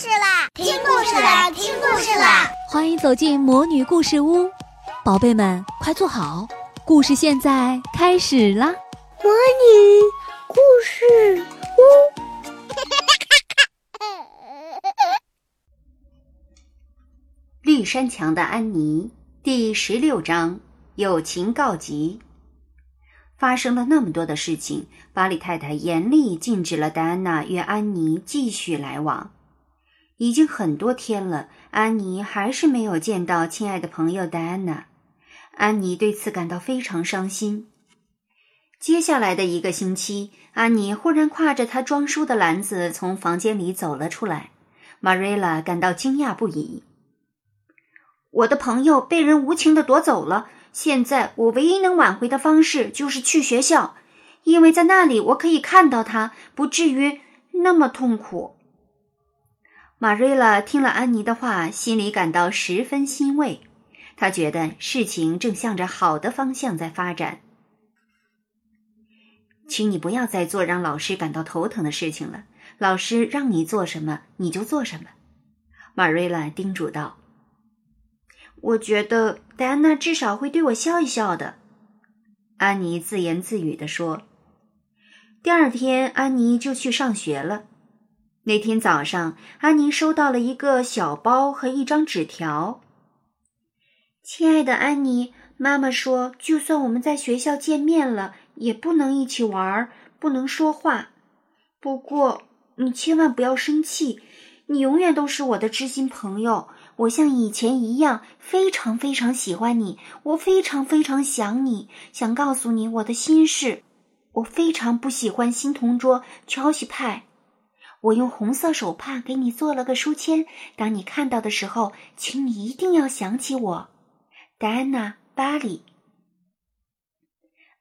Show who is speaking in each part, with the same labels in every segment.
Speaker 1: 事啦！听故事啦！听故事啦！
Speaker 2: 欢迎走进魔女故事屋，宝贝们快坐好，故事现在开始啦！
Speaker 3: 魔女故事屋，
Speaker 4: 绿山墙的安妮第十六章友情告急。发生了那么多的事情，巴里太太严厉禁止了戴安娜与安妮继续来往。已经很多天了，安妮还是没有见到亲爱的朋友戴安娜。安妮对此感到非常伤心。接下来的一个星期，安妮忽然挎着她装书的篮子从房间里走了出来。玛瑞拉感到惊讶不已。我的朋友被人无情的夺走了。现在我唯一能挽回的方式就是去学校，因为在那里我可以看到他，不至于那么痛苦。玛瑞拉听了安妮的话，心里感到十分欣慰。她觉得事情正向着好的方向在发展。请你不要再做让老师感到头疼的事情了。老师让你做什么，你就做什么。”玛瑞拉叮嘱道。我觉得戴安娜至少会对我笑一笑的，安妮自言自语地说。第二天，安妮就去上学了。那天早上，安妮收到了一个小包和一张纸条。亲爱的安妮，妈妈说，就算我们在学校见面了，也不能一起玩，不能说话。不过，你千万不要生气，你永远都是我的知心朋友。我像以前一样非常非常喜欢你，我非常非常想你，想告诉你我的心事。我非常不喜欢新同桌乔西派。我用红色手帕给你做了个书签，当你看到的时候，请你一定要想起我，戴安娜·巴里。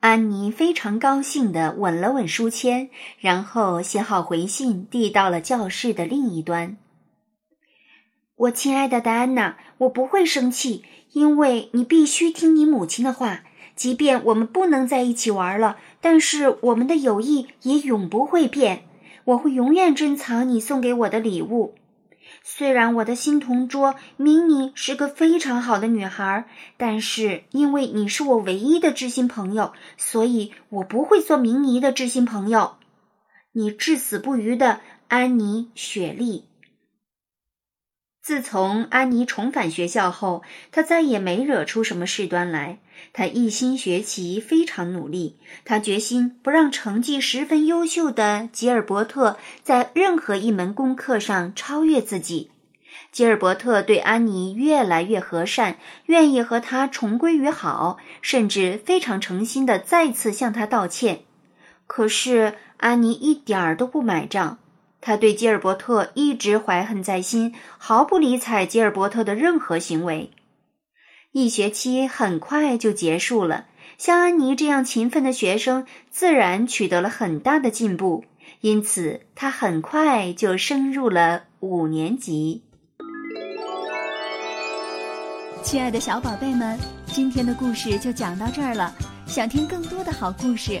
Speaker 4: 安妮非常高兴地吻了吻书签，然后写好回信，递到了教室的另一端。我亲爱的戴安娜，我不会生气，因为你必须听你母亲的话。即便我们不能在一起玩了，但是我们的友谊也永不会变。我会永远珍藏你送给我的礼物。虽然我的新同桌明妮是个非常好的女孩，但是因为你是我唯一的知心朋友，所以我不会做明妮的知心朋友。你至死不渝的安妮·雪莉。自从安妮重返学校后，她再也没惹出什么事端来。她一心学习，非常努力。她决心不让成绩十分优秀的吉尔伯特在任何一门功课上超越自己。吉尔伯特对安妮越来越和善，愿意和她重归于好，甚至非常诚心的再次向她道歉。可是安妮一点儿都不买账。他对吉尔伯特一直怀恨在心，毫不理睬吉尔伯特的任何行为。一学期很快就结束了，像安妮这样勤奋的学生自然取得了很大的进步，因此他很快就升入了五年级。
Speaker 2: 亲爱的小宝贝们，今天的故事就讲到这儿了。想听更多的好故事。